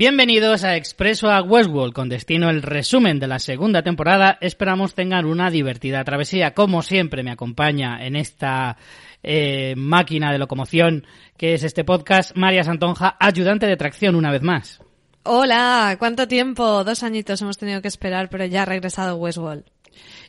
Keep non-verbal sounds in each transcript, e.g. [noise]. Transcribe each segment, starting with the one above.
Bienvenidos a Expreso a Westworld, con destino el resumen de la segunda temporada. Esperamos tengan una divertida travesía. Como siempre me acompaña en esta eh, máquina de locomoción que es este podcast, María Santonja, ayudante de tracción una vez más. Hola, ¿cuánto tiempo? Dos añitos hemos tenido que esperar, pero ya ha regresado Westworld.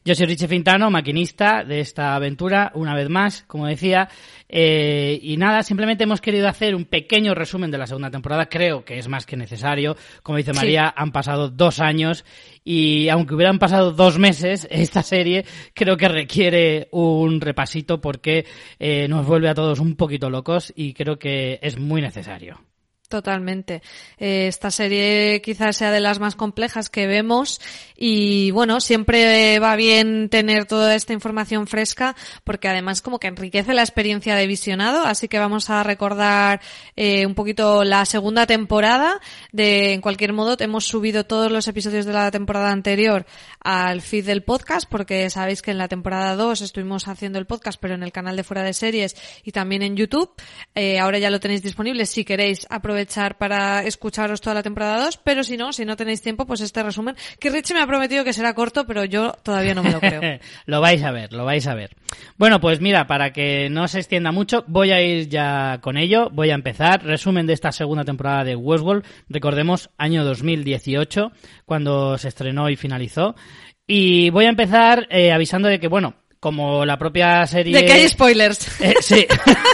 Yo soy Richie Fintano, maquinista de esta aventura, una vez más, como decía. Eh, y nada, simplemente hemos querido hacer un pequeño resumen de la segunda temporada. Creo que es más que necesario. Como dice María, han pasado dos años y aunque hubieran pasado dos meses, [laughs] esta serie creo que requiere un repasito porque eh, nos vuelve a todos un poquito locos y creo que es muy necesario. Totalmente. Eh, esta serie quizás sea de las más complejas que vemos y bueno, siempre va bien tener toda esta información fresca porque además como que enriquece la experiencia de visionado, así que vamos a recordar eh, un poquito la segunda temporada. De, en cualquier modo, hemos subido todos los episodios de la temporada anterior al feed del podcast porque sabéis que en la temporada 2 estuvimos haciendo el podcast pero en el canal de Fuera de Series y también en YouTube. Eh, ahora ya lo tenéis disponible si queréis aprovechar echar para escucharos toda la temporada 2, pero si no, si no tenéis tiempo, pues este resumen, que Richie me ha prometido que será corto, pero yo todavía no me lo creo. [laughs] lo vais a ver, lo vais a ver. Bueno, pues mira, para que no se extienda mucho, voy a ir ya con ello, voy a empezar. Resumen de esta segunda temporada de Westworld, recordemos año 2018, cuando se estrenó y finalizó. Y voy a empezar eh, avisando de que, bueno, como la propia serie... De que hay spoilers. Eh, sí.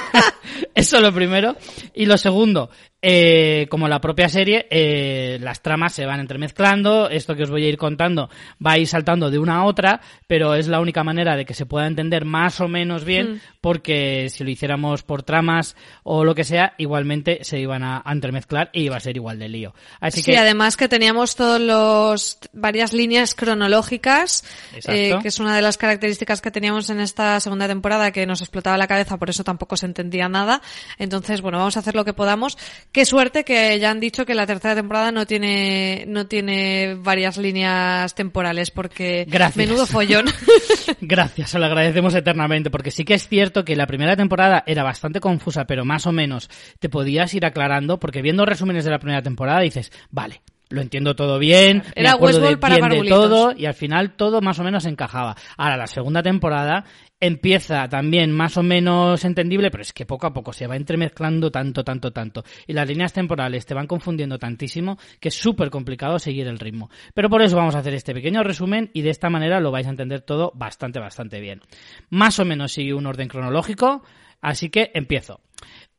[laughs] Eso lo primero. Y lo segundo, eh, como la propia serie, eh, las tramas se van entremezclando, esto que os voy a ir contando va a ir saltando de una a otra, pero es la única manera de que se pueda entender más o menos bien, mm. porque si lo hiciéramos por tramas o lo que sea, igualmente se iban a, entremezclar y iba a ser igual de lío. Así sí, además que teníamos todos los varias líneas cronológicas, eh, que es una de las características que teníamos en esta segunda temporada que nos explotaba la cabeza, por eso tampoco se entendía nada. Entonces, bueno, vamos a hacer lo que podamos Qué suerte que ya han dicho que la tercera temporada no tiene, no tiene varias líneas temporales, porque Gracias. menudo follón. [laughs] Gracias, se lo agradecemos eternamente, porque sí que es cierto que la primera temporada era bastante confusa, pero más o menos te podías ir aclarando, porque viendo resúmenes de la primera temporada dices, vale, lo entiendo todo bien, Era me acuerdo de, para bien de todo y al final todo más o menos encajaba. Ahora la segunda temporada empieza también más o menos entendible, pero es que poco a poco se va entremezclando tanto, tanto, tanto. Y las líneas temporales te van confundiendo tantísimo que es súper complicado seguir el ritmo. Pero por eso vamos a hacer este pequeño resumen y de esta manera lo vais a entender todo bastante, bastante bien. Más o menos sigue un orden cronológico, así que empiezo.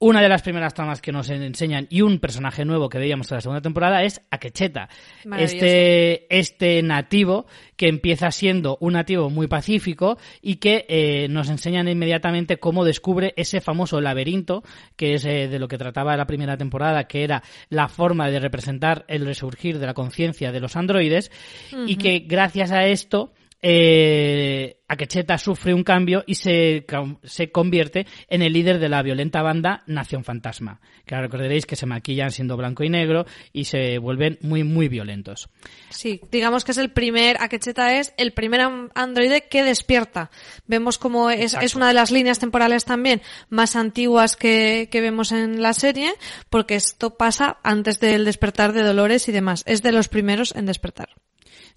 Una de las primeras tramas que nos enseñan y un personaje nuevo que veíamos en la segunda temporada es Akecheta. Este, este nativo que empieza siendo un nativo muy pacífico y que eh, nos enseñan inmediatamente cómo descubre ese famoso laberinto que es eh, de lo que trataba la primera temporada, que era la forma de representar el resurgir de la conciencia de los androides y que gracias a esto eh, Akecheta sufre un cambio y se, se convierte en el líder de la violenta banda Nación Fantasma. Que ahora recordaréis que se maquillan siendo blanco y negro y se vuelven muy, muy violentos. Sí, digamos que es el primer, Akecheta es el primer androide que despierta. Vemos como es, es una de las líneas temporales también más antiguas que, que vemos en la serie, porque esto pasa antes del despertar de Dolores y demás. Es de los primeros en despertar.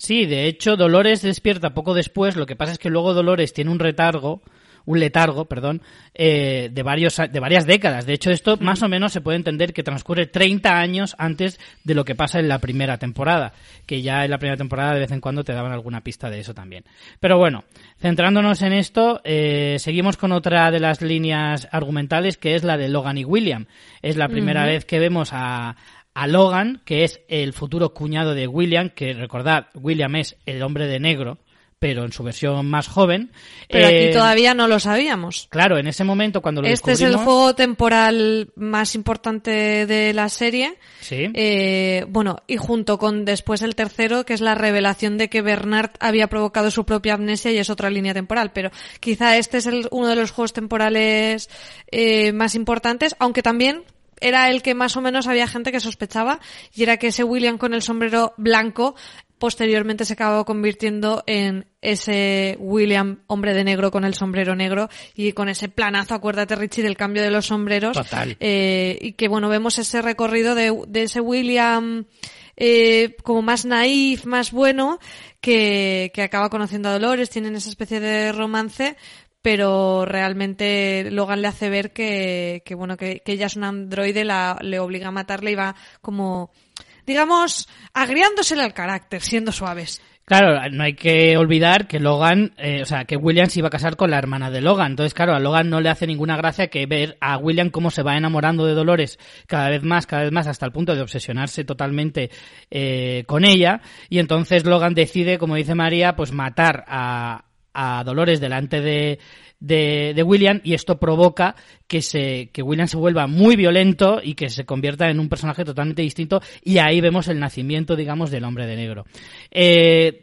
Sí, de hecho, Dolores despierta poco después. Lo que pasa es que luego Dolores tiene un retargo, un letargo, perdón, eh, de varios de varias décadas. De hecho, esto más o menos se puede entender que transcurre 30 años antes de lo que pasa en la primera temporada, que ya en la primera temporada de vez en cuando te daban alguna pista de eso también. Pero bueno, centrándonos en esto, eh, seguimos con otra de las líneas argumentales que es la de Logan y William. Es la primera vez que vemos a a Logan, que es el futuro cuñado de William, que recordad, William es el hombre de negro, pero en su versión más joven. Pero Eh, aquí todavía no lo sabíamos. Claro, en ese momento cuando lo Este es el juego temporal más importante de la serie. Sí. Eh, bueno, y junto con después el tercero, que es la revelación de que Bernard había provocado su propia amnesia y es otra línea temporal. Pero quizá este es el- uno de los juegos temporales eh, más importantes, aunque también era el que más o menos había gente que sospechaba, y era que ese William con el sombrero blanco posteriormente se acabó convirtiendo en ese William hombre de negro con el sombrero negro y con ese planazo, acuérdate Richie, del cambio de los sombreros. Total. Eh, y que bueno, vemos ese recorrido de, de ese William eh, como más naif, más bueno, que, que acaba conociendo a Dolores, tienen esa especie de romance, pero realmente Logan le hace ver que, que bueno, que, ella es un androide, la, le obliga a matarle y va como, digamos, agriándosele al carácter, siendo suaves. Claro, no hay que olvidar que Logan, eh, o sea, que William se iba a casar con la hermana de Logan. Entonces, claro, a Logan no le hace ninguna gracia que ver a William cómo se va enamorando de Dolores cada vez más, cada vez más, hasta el punto de obsesionarse totalmente eh, con ella. Y entonces Logan decide, como dice María, pues matar a, a Dolores delante de, de, de William y esto provoca que se que William se vuelva muy violento y que se convierta en un personaje totalmente distinto y ahí vemos el nacimiento digamos del hombre de negro eh,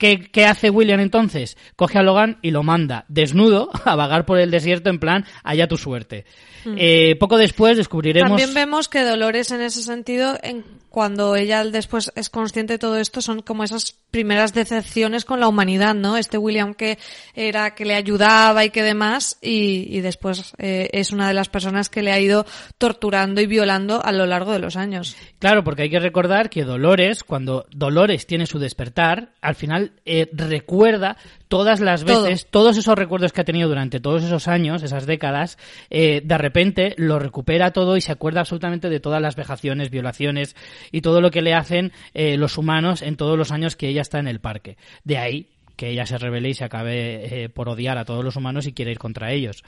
¿Qué, ¿Qué hace William entonces? Coge a Logan y lo manda desnudo [laughs] a vagar por el desierto en plan, allá tu suerte. Eh, poco después descubriremos... También vemos que Dolores en ese sentido, en, cuando ella después es consciente de todo esto, son como esas primeras decepciones con la humanidad, ¿no? Este William que era que le ayudaba y que demás, y, y después eh, es una de las personas que le ha ido torturando y violando a lo largo de los años. Claro, porque hay que recordar que Dolores, cuando Dolores tiene su despertar, al final eh, recuerda todas las Todo. veces, todos esos recuerdos que ha tenido durante todos esos años, esas décadas, eh, de repente lo recupera todo y se acuerda absolutamente de todas las vejaciones, violaciones y todo lo que le hacen eh, los humanos en todos los años que ella está en el parque. De ahí que ella se revele y se acabe eh, por odiar a todos los humanos y quiere ir contra ellos.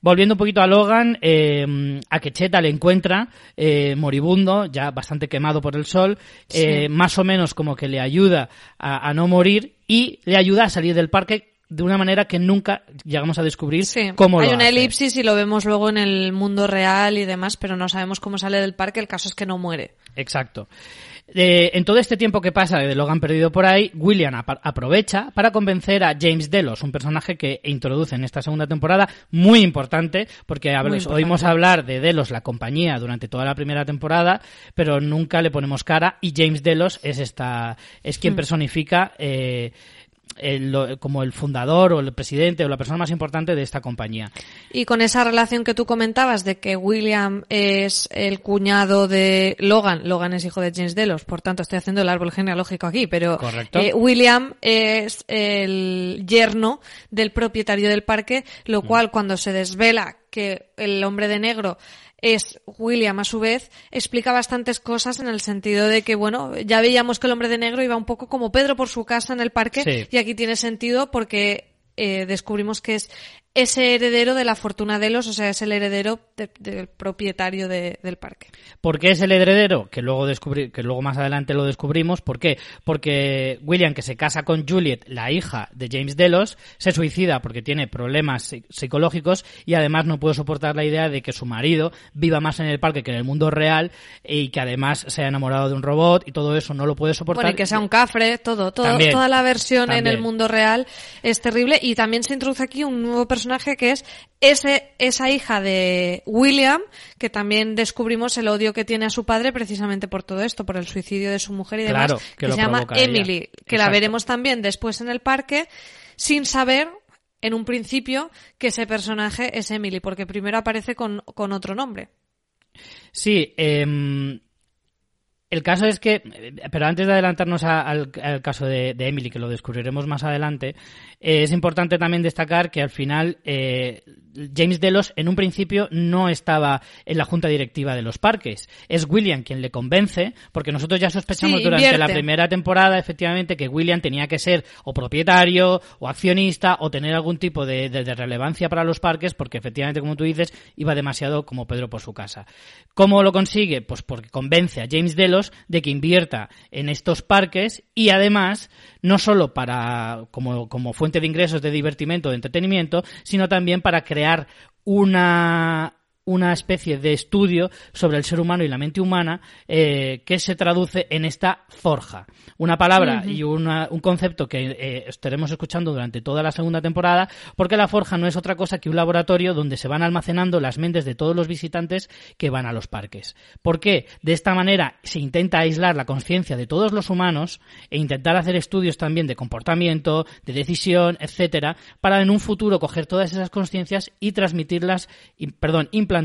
Volviendo un poquito a Logan, eh, a Quecheta le encuentra eh, moribundo, ya bastante quemado por el sol, eh, más o menos como que le ayuda a, a no morir y le ayuda a salir del parque de una manera que nunca llegamos a descubrir Sí, cómo hay lo una hace. elipsis y lo vemos luego en el mundo real y demás, pero no sabemos cómo sale del parque, el caso es que no muere. Exacto. Eh, en todo este tiempo que pasa de Logan perdido por ahí, William aprovecha para convencer a James Delos, un personaje que introduce en esta segunda temporada, muy importante, porque habl- Muy importante. oímos hablar de Delos, la compañía, durante toda la primera temporada, pero nunca le ponemos cara, y James Delos es esta, es quien personifica eh, el- como el fundador o el presidente o la persona más importante de esta compañía. Y con esa relación que tú comentabas de que William es el cuñado de Logan, Logan es hijo de James Delos, por tanto estoy haciendo el árbol genealógico aquí, pero Correcto. eh, William es el yerno del propietario del parque, lo cual cuando se desvela que el hombre de negro es William a su vez, explica bastantes cosas en el sentido de que, bueno, ya veíamos que el hombre de negro iba un poco como Pedro por su casa en el parque Sí. y aquí tiene sentido porque eh, descubrimos que es ese heredero de la fortuna de los, o sea, es el heredero de- del propietario de- del parque. ¿Por qué es el heredero? Que luego, descubrí, que luego más adelante lo descubrimos. ¿Por qué? Porque William, que se casa con Juliet, la hija de James Delos, se suicida porque tiene problemas psi- psicológicos y además no puede soportar la idea de que su marido viva más en el parque que en el mundo real y que además se ha enamorado de un robot y todo eso no lo puede soportar. Bueno, y que sea un cafre, todo, todo También, toda la versión en el mundo real es terrible y también se introduce aquí un nuevo personaje que es ese, esa hija de William, que también descubrimos el odio que tiene a su padre precisamente por todo esto, por el suicidio de su mujer y demás, Claro, que se llama. Emily, que la veremos también después en el parque, sin saber en un principio que ese personaje es Emily, porque primero aparece con, con otro nombre. Sí, em, el caso es que, eh, pero antes de adelantarnos a- al, al caso de, de Emily, que lo descubriremos más adelante, eh, es importante también destacar que al final eh, James Delos en un principio no estaba en la junta directiva de los parques. Es William quien le convence, porque nosotros ya sospechamos Sí, durante la primera temporada, efectivamente, que William tenía que ser o propietario o accionista o tener algún tipo de, de- de relevancia para los parques, porque efectivamente, como tú dices, iba demasiado como Pedro por su casa. ¿Cómo lo consigue? Pues porque convence a James Delos de que invierta en estos parques y además, no solo para como, como fuente de ingresos, de divertimento, de entretenimiento, sino también para crear una una especie de estudio sobre el ser humano y la mente humana eh, que se traduce en esta forja. Una palabra y una- un concepto que eh, estaremos escuchando durante toda la segunda temporada, porque la forja no es otra cosa que un laboratorio donde se van almacenando las mentes de todos los visitantes que van a los parques. ¿Por qué? De esta manera se intenta aislar la conciencia de todos los humanos e intentar hacer estudios también de comportamiento, de decisión, etcétera, para en un futuro coger todas esas conciencias y transmitirlas, y- perdón, implantarlas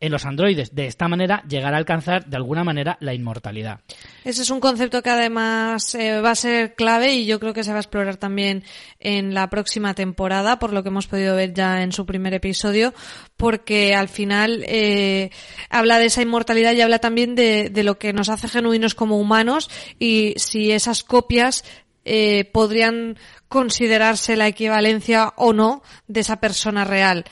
en los androides. De esta manera llegar a alcanzar de alguna manera la inmortalidad. Ese es un concepto que además eh, va a ser clave y yo creo que se va a explorar también en la próxima temporada, por lo que hemos podido ver ya en su primer episodio, porque al final eh, habla de esa inmortalidad y habla también de, de lo que nos hace genuinos como humanos y si esas copias eh, podrían considerarse la equivalencia o no de esa persona real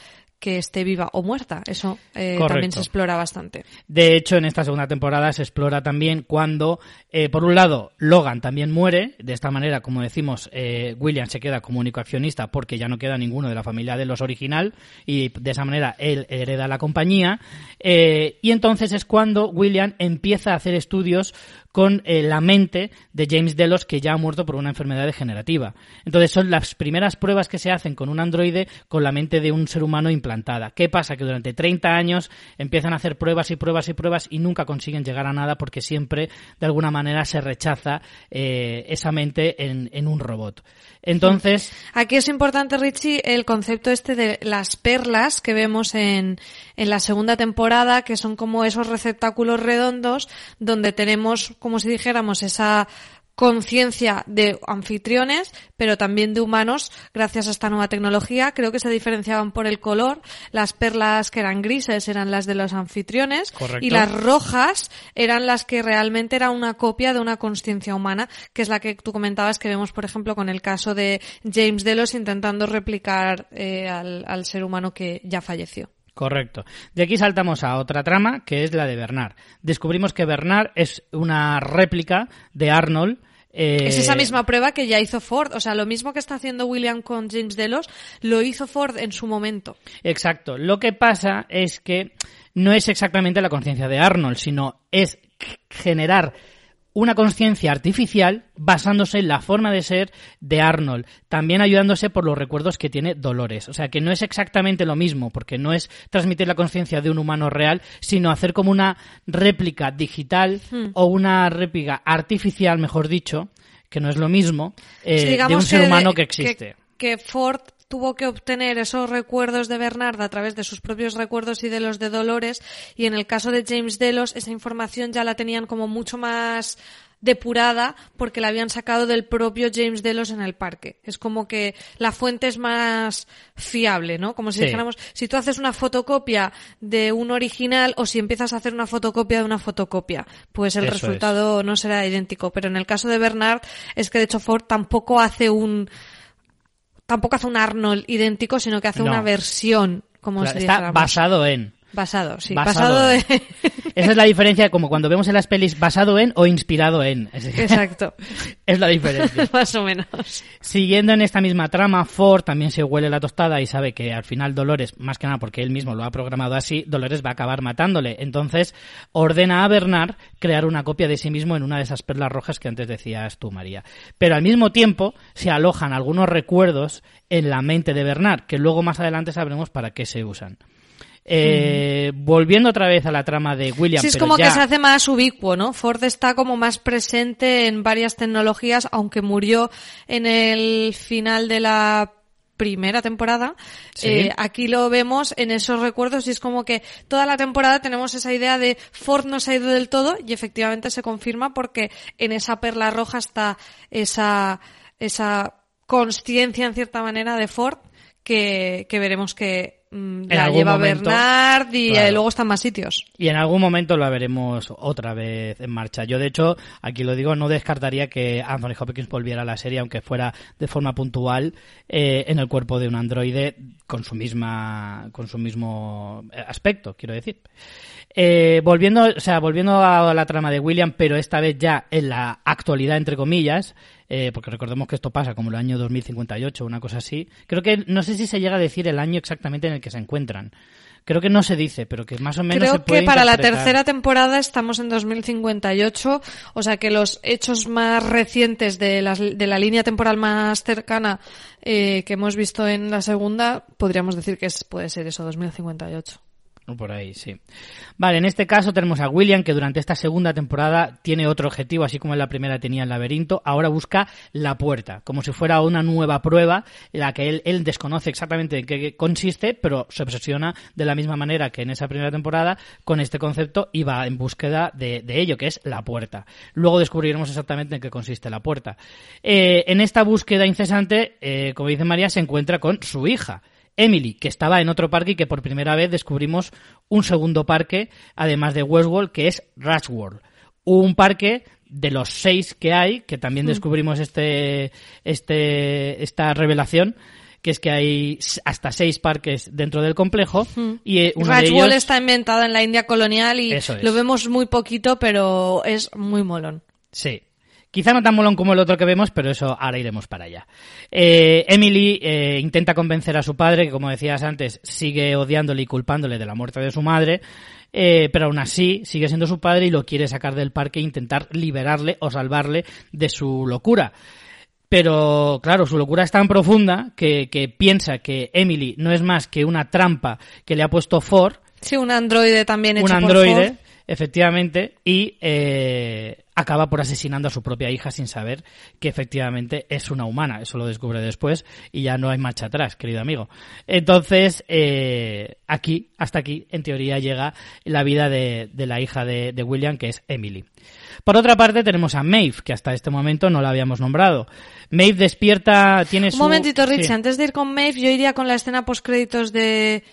que esté viva o muerta. Eso eh, también se explora bastante. De hecho, en esta segunda temporada se explora también cuando, eh, por un lado, Logan también muere. De esta manera, como decimos, eh, William se queda como único accionista porque ya no queda ninguno de la familia de los original y de esa manera él hereda la compañía. Y entonces es cuando William empieza a hacer estudios con eh, la mente de James Delos que ya ha muerto por una enfermedad degenerativa. Entonces son las primeras pruebas que se hacen con un androide con la mente de un ser humano implantada. ¿Qué pasa? Que durante 30 años empiezan a hacer pruebas y pruebas y pruebas y nunca consiguen llegar a nada porque siempre de alguna manera se rechaza eh, esa mente en, en un robot. Entonces, Aquí es importante, Richie, el concepto este de las perlas que vemos en, en la segunda temporada, que son como esos receptáculos redondos donde tenemos, como si dijéramos, esa conciencia de anfitriones, pero también de humanos, gracias a esta nueva tecnología. Creo que se diferenciaban por el color. Las perlas que eran grises eran las de los anfitriones Correcto. y las rojas eran las que realmente era una copia de una conciencia humana, que es la que tú comentabas que vemos, por ejemplo, con el caso de James Delos intentando replicar eh, al, al ser humano que ya falleció. Correcto. De aquí saltamos a otra trama, que es la de Bernard. Descubrimos que Bernard es una réplica de Arnold. eh, Es esa misma prueba que ya hizo Ford. O sea, lo mismo que está haciendo William con James Delos, lo hizo Ford en su momento. Exacto. Lo que pasa es que no es exactamente la conciencia de Arnold, sino es generar una conciencia artificial basándose en la forma de ser de Arnold, también ayudándose por los recuerdos que tiene Dolores. O sea que no es exactamente lo mismo, porque no es transmitir la conciencia de un humano real, sino hacer como una réplica digital o una réplica artificial, mejor dicho, que no es lo mismo, eh, Sí, de un ser que- humano que existe. Que, Ford tuvo que obtener esos recuerdos de Bernard a través de sus propios recuerdos y de los de Dolores y en el caso de James Delos esa información ya la tenían como mucho más depurada porque la habían sacado del propio James Delos en el parque. Es como que la fuente es más fiable, ¿no? Como si Sí. dijéramos, si tú haces una fotocopia de un original o si empiezas a hacer una fotocopia de una fotocopia, pues el Eso es. resultado no será idéntico. Pero en el caso de Bernard es que de hecho Ford tampoco hace un tampoco hace un Arnold idéntico, sino que hace No. una versión, como Claro, se está basado en. Basado, sí, basado basado, en. en- [laughs] Esa es la diferencia, como cuando vemos en las pelis basado en o inspirado en. [laughs] Exacto, es la diferencia. [laughs] más o menos. Siguiendo en esta misma trama, Ford también se huele la tostada y sabe que al final Dolores, más que nada porque él mismo lo ha programado así, Dolores va a acabar matándole. Entonces ordena a Bernard crear una copia de sí mismo en una de esas perlas rojas que antes decías tú, María. Pero al mismo tiempo se alojan algunos recuerdos en la mente de Bernard, que luego más adelante sabremos para qué se usan. Eh, Volviendo otra vez a la trama de William. Sí, es pero como ya- que se hace más ubicuo, ¿no? Ford está como más presente en varias tecnologías, aunque murió en el final de la primera temporada. Sí. Eh, aquí lo vemos en esos recuerdos y es como que toda la temporada tenemos esa idea de Ford no se ha ido del todo y efectivamente se confirma porque en esa perla roja está esa, esa consciencia en cierta manera de Ford que, que veremos que mm, la algún lleva momento, Bernard y claro. eh, luego están más sitios. Y en algún momento la veremos otra vez en marcha. Yo, de hecho, aquí lo digo, no descartaría que Anthony Hopkins volviera a la serie, aunque fuera de forma puntual, eh, en el cuerpo de un androide con su misma, con su mismo eh, aspecto, quiero decir. Eh, volviendo, o sea, volviendo a la trama de William, pero esta vez ya en la actualidad, entre comillas, eh, porque recordemos que esto pasa como el año 2058, una cosa así. Creo que no sé si se llega a decir el año exactamente en el que se encuentran. Creo que no se dice, pero que más o menos se Creo puede que para la tercera temporada estamos en 2058, o sea que los hechos más recientes de, las- de la línea temporal más cercana eh, que hemos visto en la segunda, podríamos decir que es, puede ser eso, 2058. Por ahí, sí. Vale, en este caso tenemos a William que durante esta segunda temporada tiene otro objetivo, así como en la primera tenía el laberinto, ahora busca la puerta, como si fuera una nueva prueba la que él, él desconoce exactamente en qué consiste, pero se obsesiona de la misma manera que en esa primera temporada con este concepto y va en búsqueda de, de ello, que es la puerta. Luego descubriremos exactamente en qué consiste la puerta. Eh, en esta búsqueda incesante, eh, como dice María, se encuentra con su hija. Emily, que estaba en otro parque y que por primera vez descubrimos un segundo parque, además de Westworld, que es Rush World. Un parque de los seis que hay, que también descubrimos este, este, esta revelación, que es que hay hasta seis parques dentro del complejo y eh, uno de ellos está inventada en la India colonial y es. lo vemos muy poquito, pero es muy molón. Sí. Quizá no tan molón como el otro que vemos, pero eso ahora iremos para allá. Eh, Emily eh, intenta convencer a su padre, que como decías antes, sigue odiándole y culpándole de la muerte de su madre, eh, pero aún así sigue siendo su padre y lo quiere sacar del parque e intentar liberarle o salvarle de su locura. Pero claro, su locura es tan profunda que, que piensa que Emily no es más que una trampa que le ha puesto Ford Sí, un androide también hecho un por androide, Ford. Efectivamente, y eh, acaba por asesinando a su propia hija sin saber que efectivamente es una humana. Eso lo descubre después y ya no hay marcha atrás, querido amigo. Entonces, eh, aquí, hasta aquí, en teoría, llega la vida de, de la hija de, de William, que es Emily. Por otra parte, tenemos a Maeve, que hasta este momento no la habíamos nombrado. Maeve despierta, tiene Un su... momentito, Rich, sí. antes de ir con Maeve, yo iría con la escena post créditos de,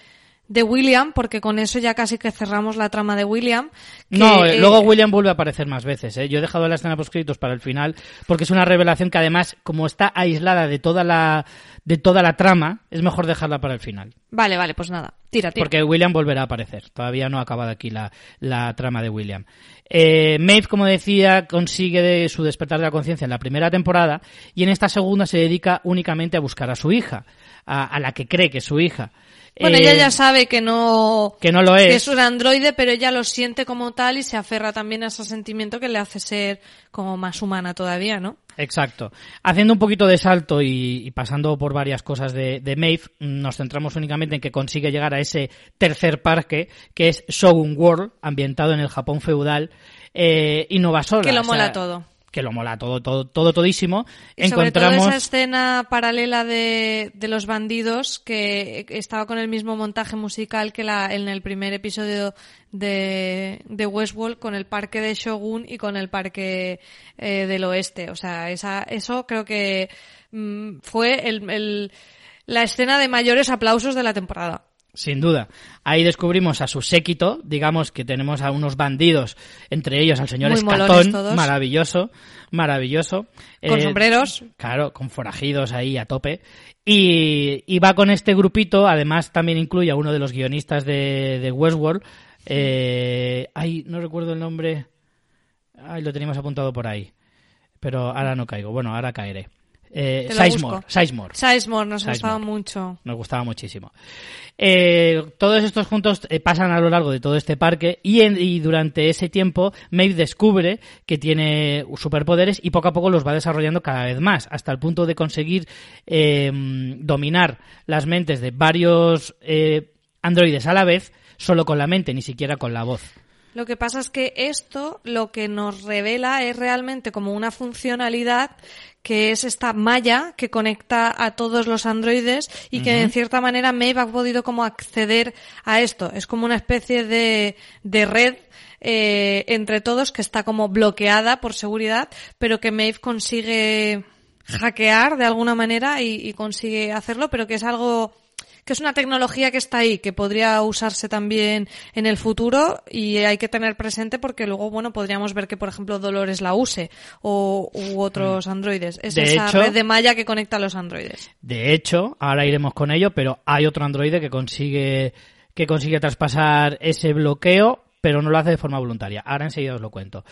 de William, porque con eso ya casi que cerramos la trama de William. que, No, eh, eh, luego William vuelve a aparecer más veces. ¿eh? Yo he dejado la escena postcritos para el final porque es una revelación que además, como está aislada de toda la de toda la trama, es mejor dejarla para el final. Vale, vale, pues nada, tira, tira. Porque William volverá a aparecer. Todavía no ha acabado aquí la, la trama de William. Eh, Maeve, como decía, consigue de su despertar de la conciencia en la primera temporada y en esta segunda se dedica únicamente a buscar a su hija, a, a la que cree que es su hija. Bueno, Eh, ella ya sabe que no, que no lo que es. es un androide, pero ella lo siente como tal y se aferra también a ese sentimiento que le hace ser como más humana todavía, ¿no? Exacto. Haciendo un poquito de salto y, y pasando por varias cosas de, de Maeve, nos centramos únicamente en que consigue llegar a ese tercer parque, que es Shogun World, ambientado en el Japón feudal, eh, y no va sola. Que lo o sea, mola todo. Que lo mola todo, todo, todo todísimo, Y sobre todo encontramos... esa escena paralela de, de los bandidos que estaba con el mismo montaje musical que la, en el primer episodio de, de Westworld con el parque de Shogun y con el parque eh, del oeste. O sea, esa, eso creo que mm, fue el, el- la escena de mayores aplausos de la temporada. Sin duda. Ahí descubrimos a su séquito, digamos que tenemos a unos bandidos, entre ellos al señor Muy Escatón, maravilloso, maravilloso. Con Eh, sombreros. Claro, con forajidos ahí a tope. Y, y va con este grupito, además también incluye a uno de los guionistas de, de Westworld. Eh, ay, no recuerdo el nombre. Ay, lo teníamos apuntado por ahí. Pero ahora no caigo. Bueno, ahora caeré. Eh, Sizemore. Sizemore. Sizemore nos Sizemore. gustaba mucho. Nos gustaba muchísimo. Eh, todos estos juntos eh, pasan a lo largo de todo este parque y, en- y durante ese tiempo Maeve descubre que tiene superpoderes y poco a poco los va desarrollando cada vez más, hasta el punto de conseguir eh, dominar las mentes de varios eh, androides a la vez, solo con la mente, ni siquiera con la voz. Lo que pasa es que esto lo que nos revela es realmente como una funcionalidad que es esta malla que conecta a todos los androides y que en cierta manera Maeve ha podido como acceder a esto. Es como una especie de, de red eh, entre todos que está como bloqueada por seguridad, pero que Maeve consigue hackear de alguna manera y, y consigue hacerlo, pero que es algo que es una tecnología que está ahí, que podría usarse también en el futuro y hay que tener presente porque luego, bueno, podríamos ver que, por ejemplo, Dolores la use o u otros androides. Es Mm. De esa hecho- red de malla que conecta a los androides. De hecho, ahora iremos con ello, pero hay otro androide que consigue que consigue traspasar ese bloqueo, pero no lo hace de forma voluntaria. Ahora enseguida os lo cuento.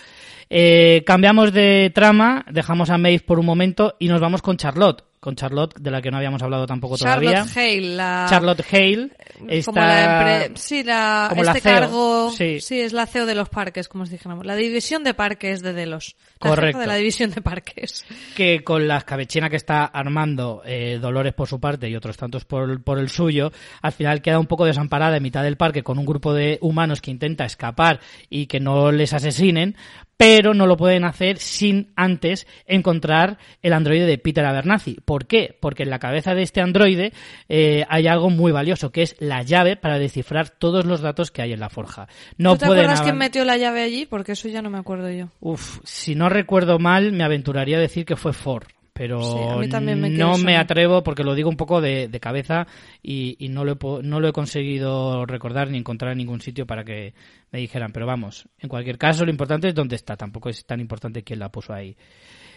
Eh, cambiamos de trama, dejamos a Maeve por un momento y nos vamos con Charlotte, con Charlotte de la que no habíamos hablado tampoco todavía. Charlotte Hale, la... Charlotte Hale como está la empre- sí, la, como la este CEO, cargo, sí. sí. es la CEO de los parques, como os dijéramos. La división de parques de Delos. La Correcto. de la división de parques. que con la escabechina que está armando eh, Dolores por su parte y otros tantos por, por el suyo, al final queda un poco desamparada en mitad del parque con un grupo de humanos que intenta escapar y que no les asesinen, pero no lo pueden hacer sin antes encontrar el androide de Peter Abernathy. ¿Por qué? Porque en la cabeza de este androide eh, hay algo muy valioso, que es la llave para descifrar todos los datos que hay en la forja. No ¿Tú te pueden acuerdas quién metió la llave allí? Porque eso ya no me acuerdo yo. Uf, si no recuerdo mal, me aventuraría a decir que fue Ford. Pero Sí, a mí también me no me sonar. atrevo porque lo digo un poco de, de cabeza y, y no, lo he, no lo he conseguido recordar ni encontrar en ningún sitio para que me dijeran. Pero vamos, en cualquier caso, lo importante es dónde está. Tampoco es tan importante quién la puso ahí.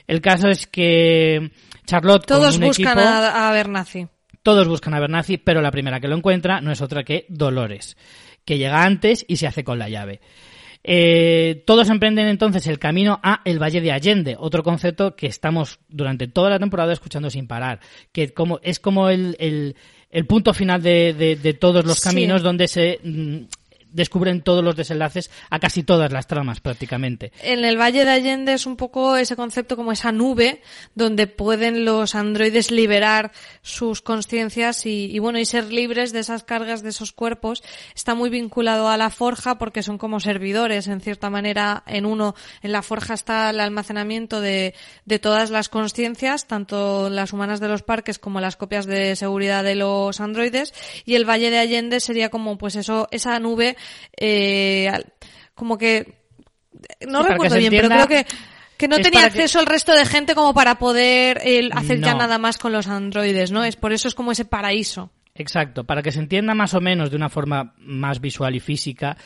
El caso es que Charlotte con Todos un buscan equipo- a, a Bernazzi. todos buscan a Bernazzi, pero la primera que lo encuentra no es otra que Dolores, que llega antes y se hace con la llave. Eh, todos emprenden entonces el camino a el Valle de Allende, otro concepto que estamos durante toda la temporada escuchando sin parar, que como, es como el, el- el punto final de, de- de todos los Sí. caminos donde se mm, descubren todos los desenlaces a casi todas las tramas prácticamente. En el Valle de Allende es un poco ese concepto como esa nube donde pueden los androides liberar sus conciencias y, bueno, y ser libres de esas cargas de esos cuerpos. Está muy vinculado a la forja porque son como servidores, en cierta manera, en uno, en la forja está el almacenamiento de, de todas las conciencias, tanto las humanas de los parques como las copias de seguridad de los androides, y el Valle de Allende sería como pues eso, esa nube, eh, al- como que no Sí, recuerdo bien, pero creo que, que no tenía que- acceso el resto de gente como para poder hacer ya nada más con los androides, ¿no? Es por eso es como ese paraíso. Exacto, para que se entienda más o menos de una forma más visual y física,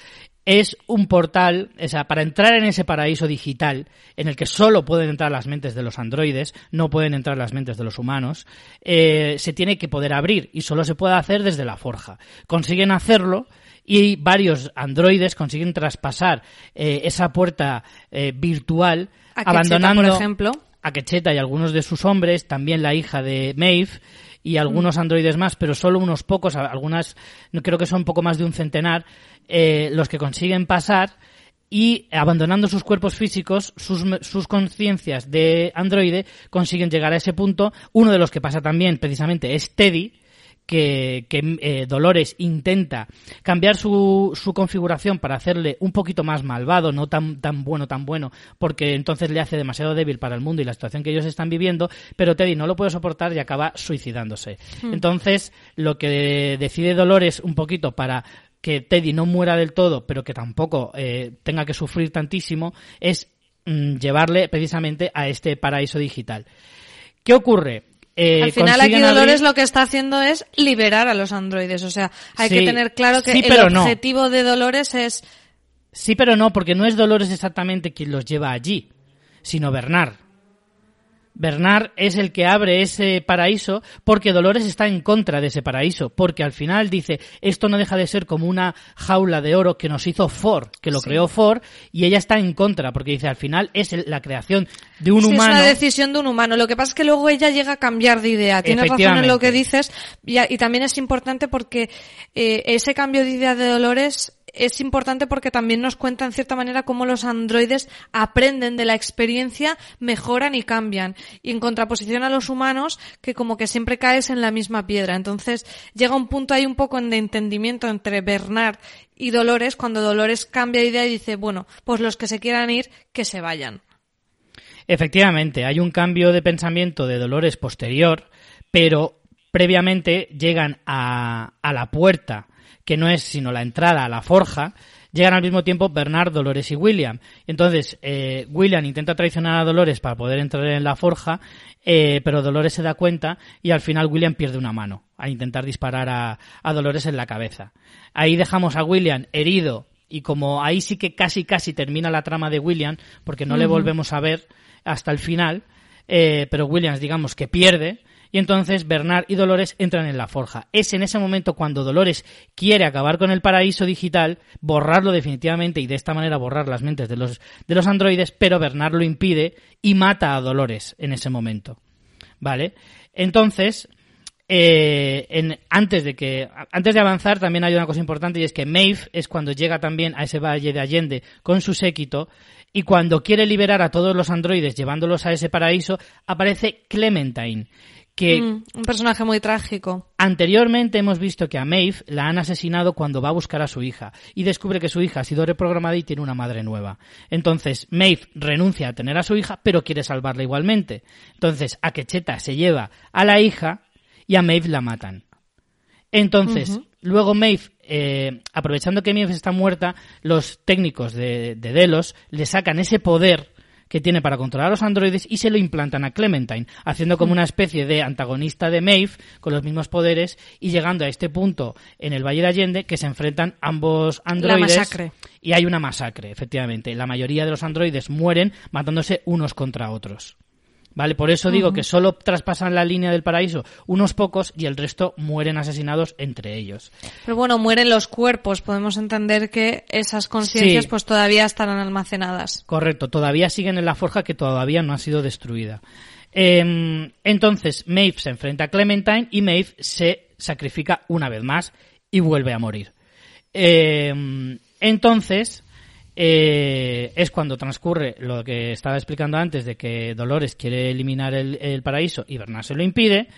es un portal, o sea, para entrar en ese paraíso digital, en el que solo pueden entrar las mentes de los androides, no pueden entrar las mentes de los humanos, eh, se tiene que poder abrir y solo se puede hacer desde la forja. Consiguen hacerlo y varios androides consiguen traspasar eh, esa puerta eh, virtual, A Quecheta, abandonando por ejemplo. a Quecheta y algunos de sus hombres, también la hija de Maeve y algunos androides más, pero solo unos pocos, algunas, creo que son poco más de un centenar, eh, los que consiguen pasar y abandonando sus cuerpos físicos, sus, sus conciencias de androide consiguen llegar a ese punto. Uno de los que pasa también, precisamente, es Teddy, que, eh, Dolores intenta cambiar su, su, configuración para hacerle un poquito más malvado, no tan, tan bueno, tan bueno, porque entonces le hace demasiado débil para el mundo y la situación que ellos están viviendo, pero Teddy no lo puede soportar y acaba suicidándose. Hmm. Entonces, lo que decide Dolores un poquito para que Teddy no muera del todo, pero que tampoco eh, tenga que sufrir tantísimo, es mm, llevarle precisamente a este paraíso digital. ¿Qué ocurre? Eh, Al final aquí Dolores lo que está haciendo es liberar a los androides. O sea, hay que tener claro que el objetivo de Dolores es... Sí, pero no, porque no es Dolores exactamente quien los lleva allí, sino Bernard. Bernard es el que abre ese paraíso porque Dolores está en contra de ese paraíso, porque al final dice, esto no deja de ser como una jaula de oro que nos hizo Ford, que lo creó Ford, y ella está en contra, porque dice, al final es la creación de un humano. Es una decisión de un humano. Lo que pasa es que luego ella llega a cambiar de idea. Tienes razón en lo que dices, y, también es importante porque eh, ese cambio de idea de Dolores es importante porque también nos cuenta en cierta manera cómo los androides aprenden de la experiencia, mejoran y cambian. Y en contraposición a los humanos, que como que siempre caes en la misma piedra. Entonces llega un punto ahí un poco de entendimiento entre Bernard y Dolores, cuando Dolores cambia de idea y dice, bueno, pues los que se quieran ir, que se vayan. Efectivamente, hay un cambio de pensamiento de Dolores posterior, pero previamente llegan a, a la puerta que no es sino la entrada a la forja, llegan al mismo tiempo Bernard, Dolores y William. Entonces, eh, William intenta traicionar a Dolores para poder entrar en la forja, eh, pero Dolores se da cuenta y al final William pierde una mano a intentar disparar a, a Dolores en la cabeza. Ahí dejamos a William herido y como ahí sí que casi casi termina la trama de William, porque no le volvemos a ver hasta el final, eh, pero Williams digamos que pierde, y entonces Bernard y Dolores entran en la forja. Es en ese momento cuando Dolores quiere acabar con el paraíso digital, borrarlo definitivamente y de esta manera borrar las mentes de los, de los androides, pero Bernard lo impide y mata a Dolores en ese momento. ¿Vale? Entonces, eh, antes de que antes de avanzar también hay una cosa importante y es que Maeve es cuando llega también a ese valle de Allende con su séquito y cuando quiere liberar a todos los androides llevándolos a ese paraíso aparece Clementine que mm, un personaje muy trágico. Anteriormente hemos visto que a Maeve la han asesinado cuando va a buscar a su hija y descubre que su hija ha sido reprogramada y tiene una madre nueva. Entonces Maeve renuncia a tener a su hija pero quiere salvarla igualmente. Entonces Akecheta se lleva a la hija y a Maeve la matan. Entonces, luego Maeve, eh, aprovechando que Maeve está muerta, los técnicos de, de Delos le sacan ese poder que tiene para controlar a los androides y se lo implantan a Clementine, haciendo como una especie de antagonista de Maeve con los mismos poderes y llegando a este punto en el Valle de Allende que se enfrentan ambos androides. masacre. Y hay una masacre, efectivamente. La mayoría de los androides mueren matándose unos contra otros. ¿Vale? Por eso digo que solo traspasan la línea del paraíso unos pocos y el resto mueren asesinados entre ellos. Pero bueno, mueren los cuerpos. Podemos entender que esas conciencias pues todavía estarán almacenadas. Correcto, todavía siguen en la forja que todavía no ha sido destruida. Em, entonces, Maeve se enfrenta a Clementine y Maeve se sacrifica una vez más y vuelve a morir. Em, entonces, eh, es cuando transcurre lo que estaba explicando antes de que Dolores quiere eliminar el, paraíso y Bernard se lo impide.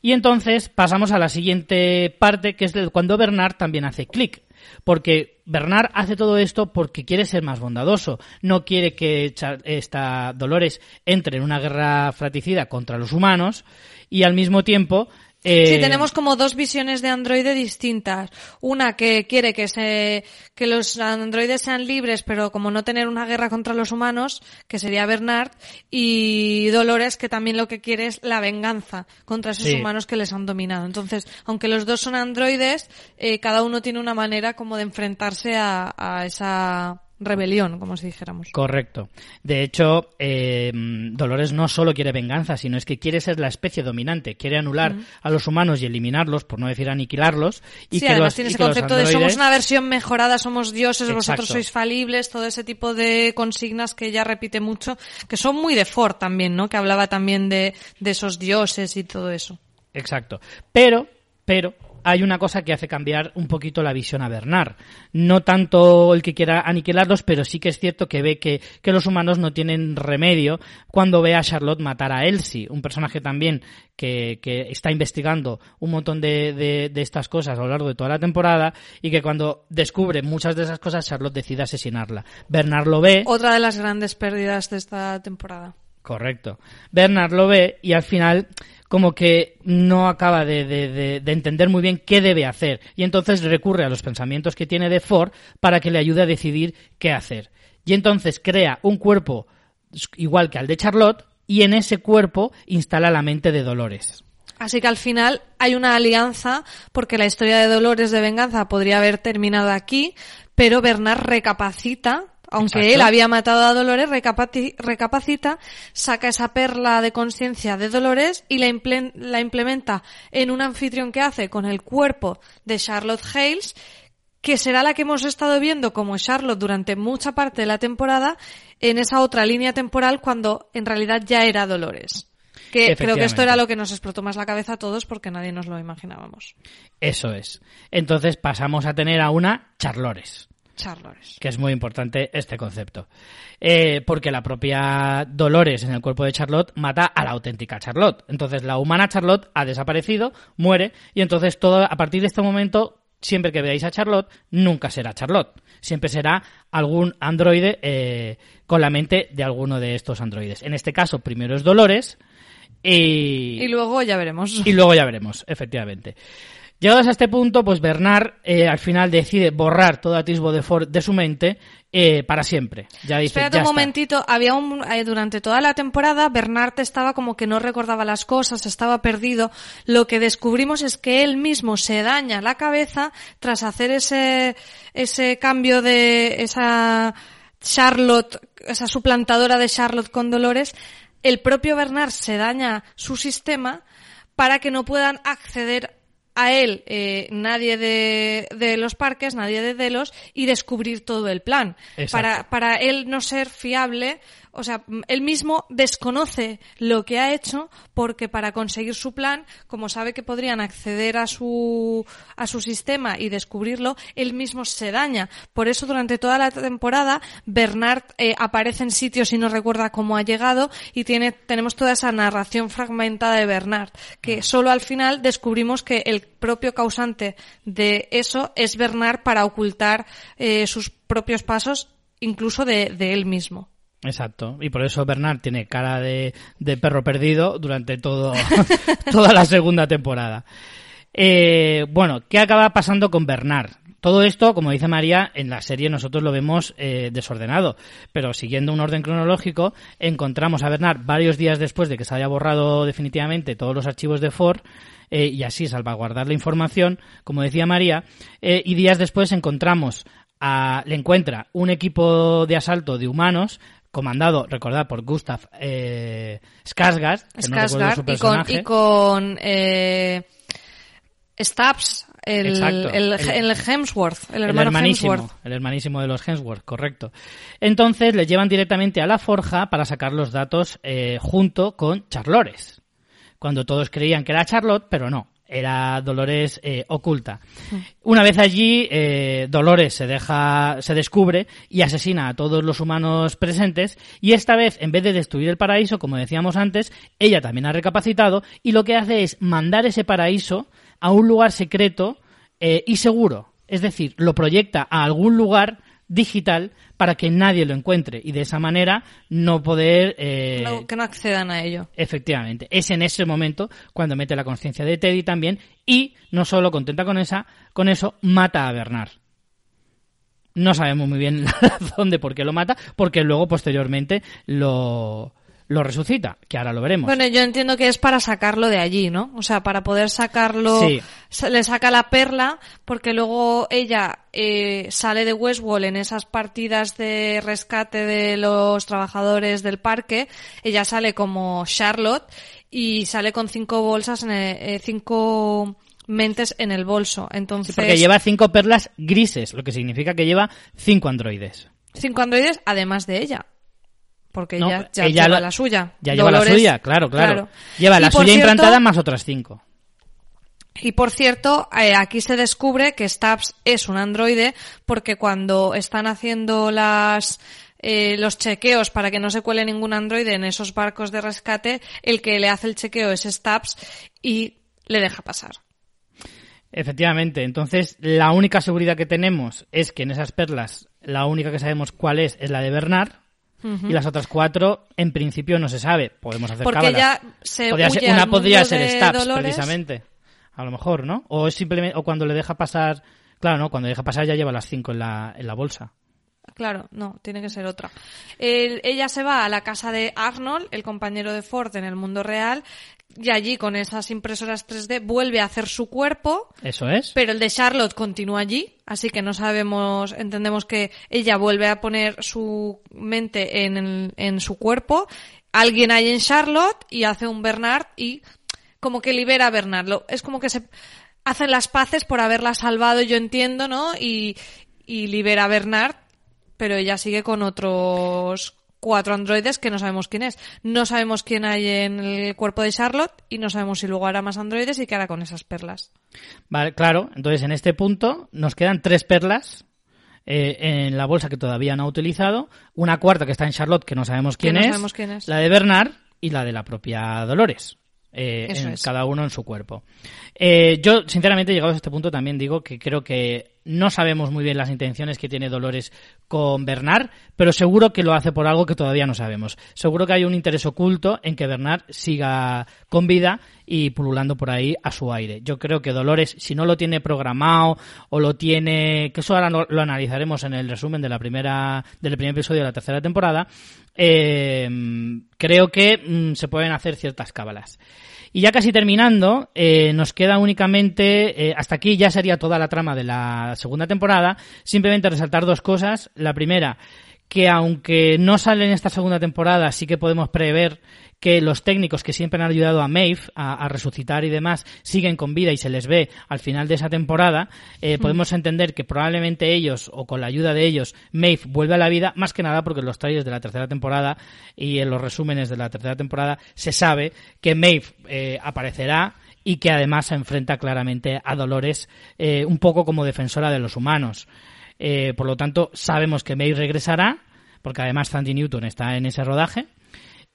Y entonces pasamos a la siguiente parte, que es cuando Bernard también hace clic. Porque Bernard hace todo esto porque quiere ser más bondadoso. No quiere que esta Dolores entre en una guerra fratricida contra los humanos y al mismo tiempo eh... Sí, tenemos como dos visiones de androide distintas. Una que quiere que se, que los androides sean libres, pero como no tener una guerra contra los humanos, que sería Bernard, y Dolores que también lo que quiere es la venganza contra esos humanos que les han dominado. Entonces, aunque los dos son androides, eh, cada uno tiene una manera como de enfrentarse a, a esa rebelión, como si dijéramos. Correcto. De hecho, eh, Dolores no solo quiere venganza, sino es que quiere ser la especie dominante, quiere anular a los humanos y eliminarlos, por no decir aniquilarlos. Y sí, que además tiene ese concepto de somos una versión mejorada, somos dioses, vosotros sois falibles, todo ese tipo de consignas que ella repite mucho, que son muy de Ford también, ¿no? Que hablaba también de, de esos dioses y todo eso. Exacto. Pero, pero, hay una cosa que hace cambiar un poquito la visión a Bernard. No tanto el que quiera aniquilarlos, pero sí que es cierto que ve que, que los humanos no tienen remedio cuando ve a Charlotte matar a Elsie, un personaje también que, que está investigando un montón de, de, de, estas cosas a lo largo de toda la temporada y que cuando descubre muchas de esas cosas Charlotte decide asesinarla. Bernard lo ve. Otra de las grandes pérdidas de esta temporada. Correcto. Bernard lo ve y al final como que no acaba de, de, de, entender muy bien qué debe hacer y entonces recurre a los pensamientos que tiene de Ford para que le ayude a decidir qué hacer. Y entonces crea un cuerpo igual que al de Charlotte y en ese cuerpo instala la mente de Dolores. Así que al final hay una alianza porque la historia de Dolores de venganza podría haber terminado aquí, pero Bernard recapacita aunque Exacto. él había matado a Dolores, recapacita, saca esa perla de conciencia de Dolores y la, imple la, implementa en un anfitrión que hace con el cuerpo de Charlotte Hales, que será la que hemos estado viendo como Charlotte durante mucha parte de la temporada en esa otra línea temporal cuando en realidad ya era Dolores. Que creo que esto era lo que nos explotó más la cabeza a todos porque nadie nos lo imaginábamos. Eso es. Entonces pasamos a tener a una Charlores. Charlores. Que es muy importante este concepto. Eh, porque la propia Dolores en el cuerpo de Charlotte mata a la auténtica Charlotte. Entonces la humana Charlotte ha desaparecido, muere, y entonces todo, a partir de este momento, siempre que veáis a Charlotte, nunca será Charlotte. Siempre será algún androide eh, con la mente de alguno de estos androides. En este caso, primero es Dolores. Y, y luego ya veremos. Y luego ya veremos, efectivamente. Llegados a este punto, pues Bernard eh, al final decide borrar todo atisbo de Ford de su mente eh, para siempre. Ya dice, Espérate ya un está. momentito, había un, eh, durante toda la temporada Bernard estaba como que no recordaba las cosas, estaba perdido. Lo que descubrimos es que él mismo se daña la cabeza tras hacer ese, ese cambio de esa Charlotte, esa suplantadora de Charlotte con Dolores. El propio Bernard se daña su sistema para que no puedan acceder a él eh, nadie de, de, los parques, nadie de Delos, y descubrir todo el plan. Para, para él no ser fiable, o sea, él mismo desconoce lo que ha hecho porque para conseguir su plan, como sabe que podrían acceder a su, a su sistema y descubrirlo, él mismo se daña. Por eso durante toda la temporada, Bernard eh, aparece en sitios y no recuerda cómo ha llegado y tiene, tenemos toda esa narración fragmentada de Bernard, que solo al final descubrimos que el propio causante de eso es Bernard para ocultar eh, sus propios pasos incluso de, de él mismo. Exacto, y por eso Bernard tiene cara de, perro perdido durante todo, [laughs] toda la segunda temporada. Eh, bueno, ¿qué acaba pasando con Bernard? Todo esto, como dice María, en la serie nosotros lo vemos eh, desordenado, pero siguiendo un orden cronológico, encontramos a Bernard varios días después de que se haya borrado definitivamente todos los archivos de Ford eh, y así salvaguardar la información, como decía María, eh, y días después encontramos a, le encuentra un equipo de asalto de humanos comandado, recordad, por Gustav eh, Skarsgård, que Skarsgård no su personaje. y con, y con eh, Stabs, el, el, el, Hemsworth, el hermano hermanísimo, Hemsworth. El hermanísimo de los Hemsworth, correcto. Entonces le llevan directamente a la forja para sacar los datos eh, junto con Charlores. Cuando todos creían que era Charlotte, pero no, era Dolores eh, oculta. Una vez allí, eh, Dolores se deja, se descubre y asesina a todos los humanos presentes y esta vez, en vez de destruir el paraíso, como decíamos antes, ella también ha recapacitado y lo que hace es mandar ese paraíso a un lugar secreto eh, y seguro. Es decir, lo proyecta a algún lugar digital para que nadie lo encuentre y de esa manera no poder eh, no, que no accedan a ello. Efectivamente. Es en ese momento cuando mete la conciencia de Teddy también y no solo contenta con esa con eso mata a Bernard. No sabemos muy bien [laughs] la razón de por qué lo mata porque luego posteriormente lo lo resucita, que ahora lo veremos. Bueno, yo entiendo que es para sacarlo de allí, ¿no? O sea, para poder sacarlo, sí. le saca la perla, porque luego ella eh, sale de Westwall en esas partidas de rescate de los trabajadores del parque, ella sale como Charlotte y sale con cinco bolsas, en el, eh, cinco mentes en el bolso. Entonces, sí, porque lleva cinco perlas grises, lo que significa que lleva cinco androides. Cinco androides además de ella porque no, ella ya ella lleva lo, la suya. Ya lleva Dolores, la suya, claro, claro. claro. Lleva Y la suya cierto, implantada más otras cinco. Y por cierto, eh, aquí se descubre que Stabs es un androide porque cuando están haciendo las eh, los chequeos para que no se cuele ningún androide en esos barcos de rescate, el que le hace el chequeo es Stabs y le deja pasar. Efectivamente, entonces la única seguridad que tenemos es que en esas perlas la única que sabemos cuál es es la de Bernard, y las otras cuatro, en principio, no se sabe. Podemos hacer Porque ya se Una podría ser Stabs, precisamente. A lo mejor, ¿no? O es simplemente, o cuando le deja pasar, claro, ¿no? Cuando le deja pasar ya lleva las cinco en la, en la bolsa. Claro, no, tiene que ser otra. ella se va a la casa de Arnold, el compañero de Ford en el mundo real, y allí con esas impresoras 3D vuelve a hacer su cuerpo. Eso es. Pero el de Charlotte continúa allí, así que no sabemos, entendemos que ella vuelve a poner su mente en, en su cuerpo. Alguien hay en Charlotte y hace un Bernard y como que libera a Bernard. Es como que se hacen las paces por haberla salvado, yo entiendo, ¿no? Y, y libera a Bernard pero ella sigue con otros cuatro androides que no sabemos quién es. No sabemos quién hay en el cuerpo de Charlotte y no sabemos si luego hará más androides y qué hará con esas perlas. Vale, claro. Entonces, en este punto nos quedan tres perlas eh, en la bolsa que todavía no ha utilizado, una cuarta que está en Charlotte que no sabemos quién, es, sabemos quién es, la de Bernard y la de la propia Dolores. Eh, en, cada uno en su cuerpo. Eh, yo, sinceramente, llegados a este punto, también digo que creo que no sabemos muy bien las intenciones que tiene Dolores con Bernard, pero seguro que lo hace por algo que todavía no sabemos. Seguro que hay un interés oculto en que Bernard siga con vida y pululando por ahí a su aire. Yo creo que Dolores, si no lo tiene programado o lo tiene, que eso ahora lo, analizaremos en el resumen de la primera, del primer episodio de la tercera temporada, eh, creo que mm, se pueden hacer ciertas cábalas. Y ya casi terminando, eh, nos queda únicamente, eh, hasta aquí ya sería toda la trama de la segunda temporada, simplemente resaltar dos cosas. La primera, que aunque no sale en esta segunda temporada, sí que podemos prever que los técnicos que siempre han ayudado a Maeve a, resucitar y demás siguen con vida y se les ve al final de esa temporada, eh, podemos entender que probablemente ellos o con la ayuda de ellos Maeve vuelve a la vida, más que nada porque en los trailers de la tercera temporada y en los resúmenes de la tercera temporada se sabe que Maeve eh, aparecerá y que además se enfrenta claramente a Dolores eh, un poco como defensora de los humanos. Por lo tanto, sabemos que Maeve regresará, porque además Sandy Newton está en ese rodaje.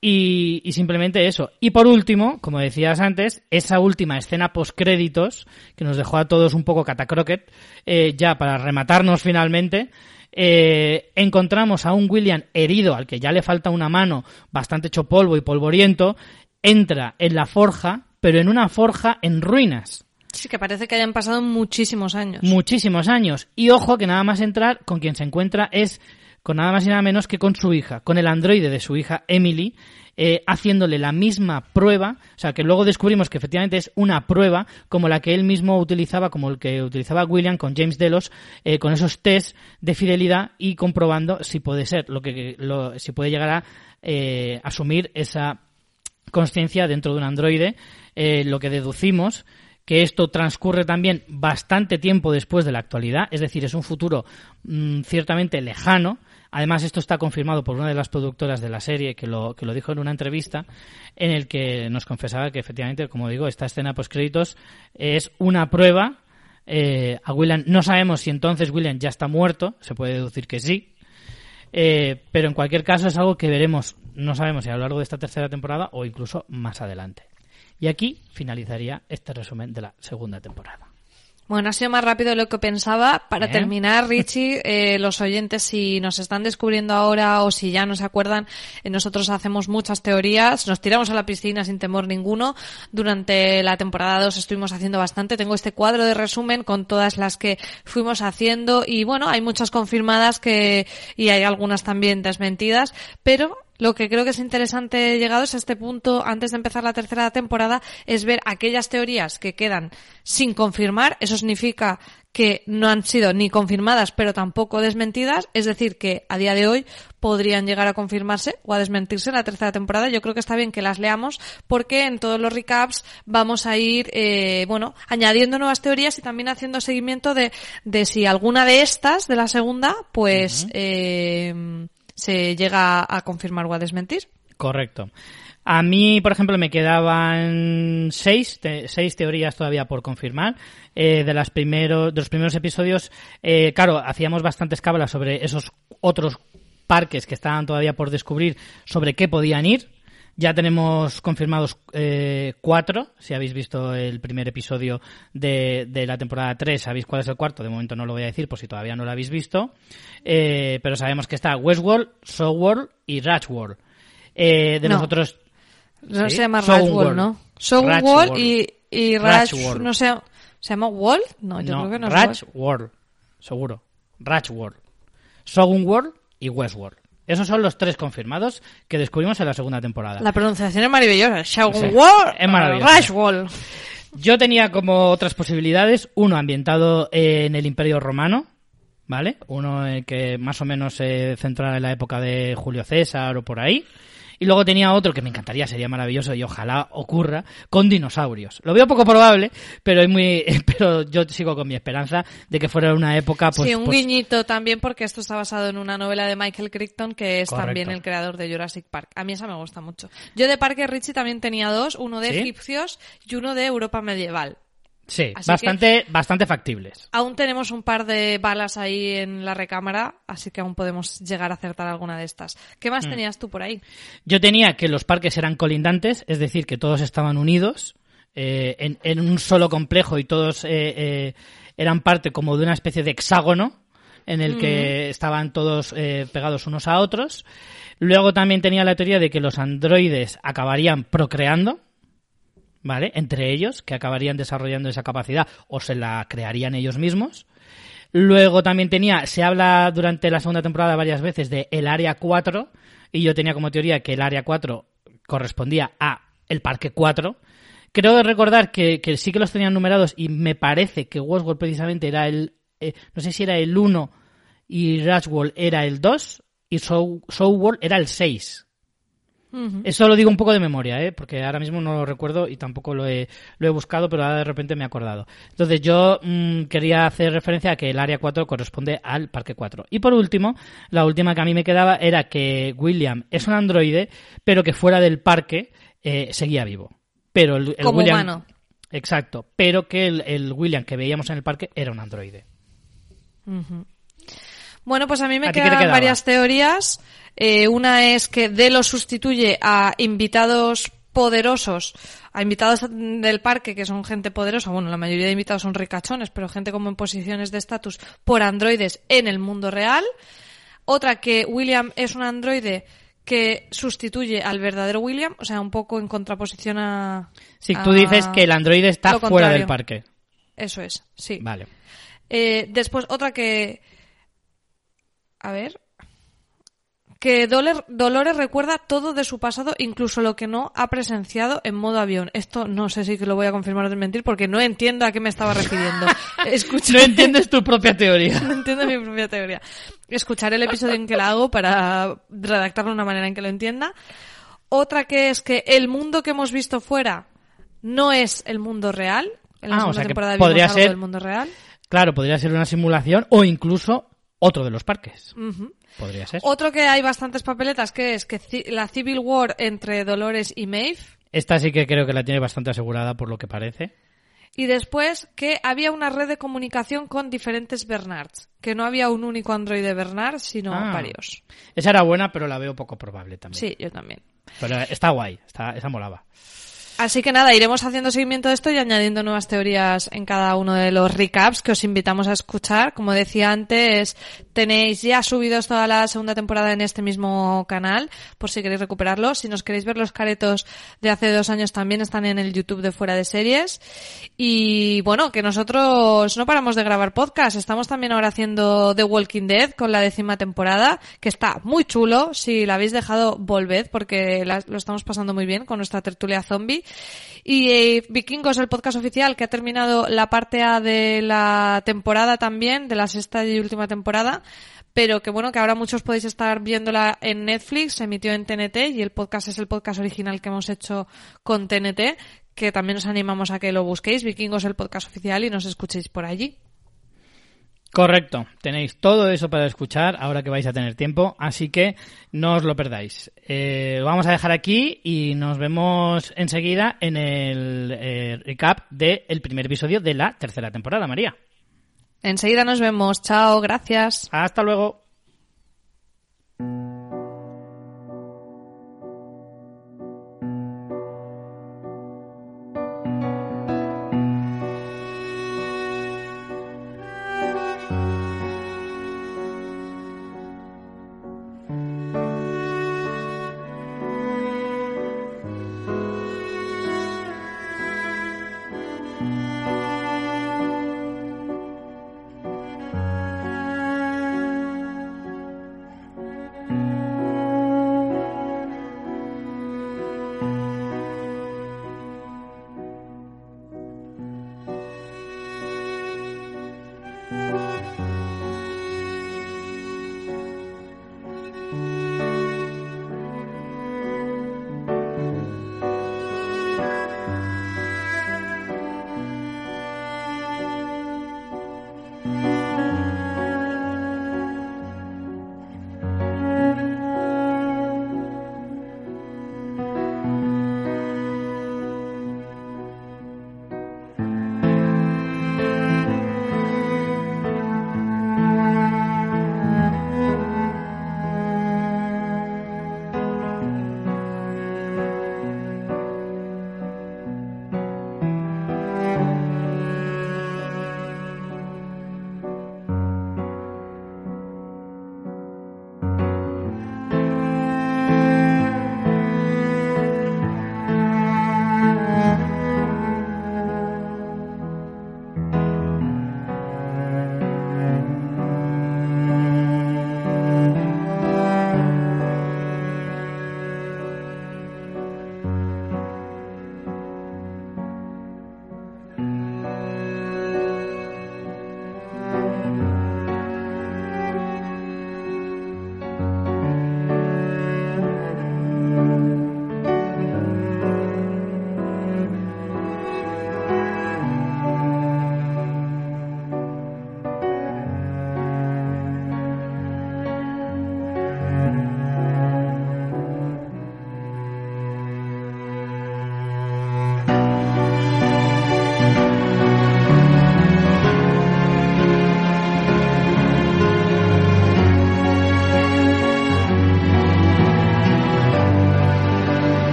Y, simplemente eso. Y por último, como decías antes, esa última escena post-créditos, que nos dejó a todos un poco catacroquet, eh, ya para rematarnos finalmente, eh, encontramos a un William herido, al que ya le falta una mano, bastante hecho polvo y polvoriento, entra en la forja, pero en una forja en ruinas. Sí, que parece que hayan pasado muchísimos años. Muchísimos años. Y ojo que nada más entrar, con quien se encuentra es con nada más y nada menos que con su hija, con el androide de su hija Emily, eh, haciéndole la misma prueba, o sea, que luego descubrimos que efectivamente es una prueba como la que él mismo utilizaba, como el que utilizaba William con James Delos, eh, con esos test de fidelidad y comprobando si puede ser, lo que, si puede llegar a eh, asumir esa conciencia dentro de un androide, lo que deducimos que esto transcurre también bastante tiempo después de la actualidad, es decir, es un futuro mm, ciertamente lejano, Además, esto está confirmado por una de las productoras de la serie que lo, que lo dijo en una entrevista en el que nos confesaba que efectivamente, como digo, esta escena post créditos es una prueba. Eh, a William no sabemos si entonces William ya está muerto, se puede deducir que sí, eh, pero en cualquier caso es algo que veremos, no sabemos si a lo largo de esta tercera temporada o incluso más adelante. Y aquí finalizaría este resumen de la segunda temporada. Bueno, ha sido más rápido de lo que pensaba. Para terminar, [laughs] Richie, eh, los oyentes, si nos están descubriendo ahora o si ya no se acuerdan, eh, nosotros hacemos muchas teorías, nos tiramos a la piscina sin temor ninguno. Durante la temporada 2 estuvimos haciendo bastante. Tengo este cuadro de resumen con todas las que fuimos haciendo y bueno, hay muchas confirmadas que, y hay algunas también desmentidas, pero lo que creo que es interesante llegados a este punto, antes de empezar la tercera temporada, es ver aquellas teorías que quedan sin confirmar. Eso significa que no han sido ni confirmadas, pero tampoco desmentidas. Es decir, que a día de hoy podrían llegar a confirmarse o a desmentirse en la tercera temporada. Yo creo que está bien que las leamos porque en todos los recaps vamos a ir, eh, bueno, añadiendo nuevas teorías y también haciendo seguimiento de, de si alguna de estas, de la segunda, pues, eh, se llega a confirmar o a desmentir. Correcto. A mí, por ejemplo, me quedaban seis, seis teorías todavía por confirmar. Eh, de, las primeros, de los primeros episodios, eh, claro, hacíamos bastantes cábalas sobre esos otros parques que estaban todavía por descubrir sobre qué podían ir. Ya tenemos confirmados eh, cuatro. Si habéis visto el primer episodio de, de, la temporada 3, sabéis cuál es el cuarto. De momento no lo voy a decir por si todavía no lo habéis visto. Eh, pero sabemos que está Westworld, Soulworld y Ratchworld. Eh, de No. los otros... No ¿Sí? se llama Soulworld. Ratchworld, ¿no? Soulworld Ratchworld. y, y Ratch, Ratchworld. no sé, ¿se llama World? No, yo creo que no es Ratch World. Seguro. Ratch World. Shogun World y Westworld. Esos son los tres confirmados que descubrimos en la segunda temporada. La pronunciación es maravillosa. World, es maravillosa. Yo tenía como otras posibilidades, uno ambientado en el Imperio Romano, ¿vale? Uno que más o menos se centrara en la época de Julio César o por ahí. Y luego tenía otro que me encantaría, sería maravilloso y ojalá ocurra, con dinosaurios. Lo veo poco probable, pero es muy, [laughs] pero yo sigo con mi esperanza de que fuera una época, pues, sí, un pues, guiñito también porque esto está basado en una novela de Michael Crichton que es Correcto. también el creador de Jurassic Park. A mí esa me gusta mucho. Yo de Parque Richie también tenía dos, uno de ¿Sí? egipcios y uno de Europa medieval. Sí, Así bastante, bastante factibles. Aún tenemos un par de balas ahí en la recámara, así que aún podemos llegar a acertar alguna de estas. ¿Qué Mm. más tenías tú por ahí? Yo tenía que los parques eran colindantes, es decir, que todos estaban unidos eh, en, en un solo complejo y todos eh, eh, eran parte como de una especie de hexágono en el que estaban todos eh, pegados unos a otros. Luego también tenía la teoría de que los androides acabarían procreando, ¿vale? Entre ellos, que acabarían desarrollando esa capacidad o se la crearían ellos mismos. Luego también tenía, se habla durante la segunda temporada varias veces de el área 4 y yo tenía como teoría que el área 4 correspondía a el parque 4. Creo recordar que, que sí que los tenían numerados y me parece que Westworld precisamente era el, eh, no sé si era el 1 y Rashworld era el 2 y Soul, era el 6. Eso lo digo un poco de memoria, ¿eh? porque ahora mismo no lo recuerdo y tampoco lo he, lo he buscado, pero ahora de repente me he acordado. Entonces yo mm, quería hacer referencia a que el área 4 corresponde al parque 4. Y por último, la última que a mí me quedaba era que William es un androide, pero que fuera del parque eh, seguía vivo. Pero el, el Como William, humano. Exacto, pero que el, el William que veíamos en el parque era un androide. Bueno, pues a mí me ¿A ti qué te quedan varias teorías. Eh, una es que Delo sustituye a invitados poderosos, a invitados del parque, que son gente poderosa, bueno, la mayoría de invitados son ricachones, pero gente como en posiciones de estatus, por androides en el mundo real. Otra que William es un androide que sustituye al verdadero William, o sea, un poco en contraposición a... Si tú dices que el androide está fuera del parque. Eso es, sí. Vale. Eh, después otra que... A ver. Que Dolores recuerda todo de su pasado, incluso lo que no ha presenciado en modo avión. Esto no sé si que lo voy a confirmar o desmentir porque no entiendo a qué me estaba refiriendo. [laughs] Escucha- No entiendes tu propia teoría. [laughs] no entiendo mi propia teoría. Escucharé el episodio en que la hago para redactarlo de una manera en que lo entienda. Otra que es que el mundo que hemos visto fuera no es el mundo real. En la Ah, o segunda sea que temporada vimos podría algo ser- del mundo real. Claro, podría ser una simulación o incluso otro de los parques. Podría ser. Otro que hay bastantes papeletas que es que la Civil War entre Dolores y Maeve. Esta sí que creo que la tiene bastante asegurada por lo que parece. Y después que había una red de comunicación con diferentes Bernards. Que no había un único androide Bernard, sino Ah. varios. Esa era buena, pero la veo poco probable también. Sí, yo también. Pero está guay, está, esa molaba. Así que nada, iremos haciendo seguimiento de esto y añadiendo nuevas teorías en cada uno de los recaps que os invitamos a escuchar. Como decía antes, tenéis ya subidos toda la segunda temporada en este mismo canal, por si queréis recuperarlo. Si nos queréis ver los caretos de hace dos años también están en el YouTube de Fuera de Series. Y bueno, que nosotros no paramos de grabar podcast. Estamos también ahora haciendo The Walking Dead con la décima temporada, que está muy chulo. Si la habéis dejado, volved, porque lo estamos pasando muy bien con nuestra tertulia zombie. Y eh, Vikingos, el podcast oficial, que ha terminado la parte A de la temporada también, de la sexta y última temporada. Pero que bueno, que ahora muchos podéis estar viéndola en Netflix, se emitió en TNT y el podcast es el podcast original que hemos hecho con TNT, que también os animamos a que lo busquéis, Vikingos el podcast oficial, y nos escuchéis por allí. Correcto, tenéis todo eso para escuchar ahora que vais a tener tiempo, así que no os lo perdáis. Eh, lo vamos a dejar aquí y nos vemos enseguida en el eh, recap del primer episodio de la tercera temporada, María. Enseguida nos vemos. Chao, gracias. Hasta luego.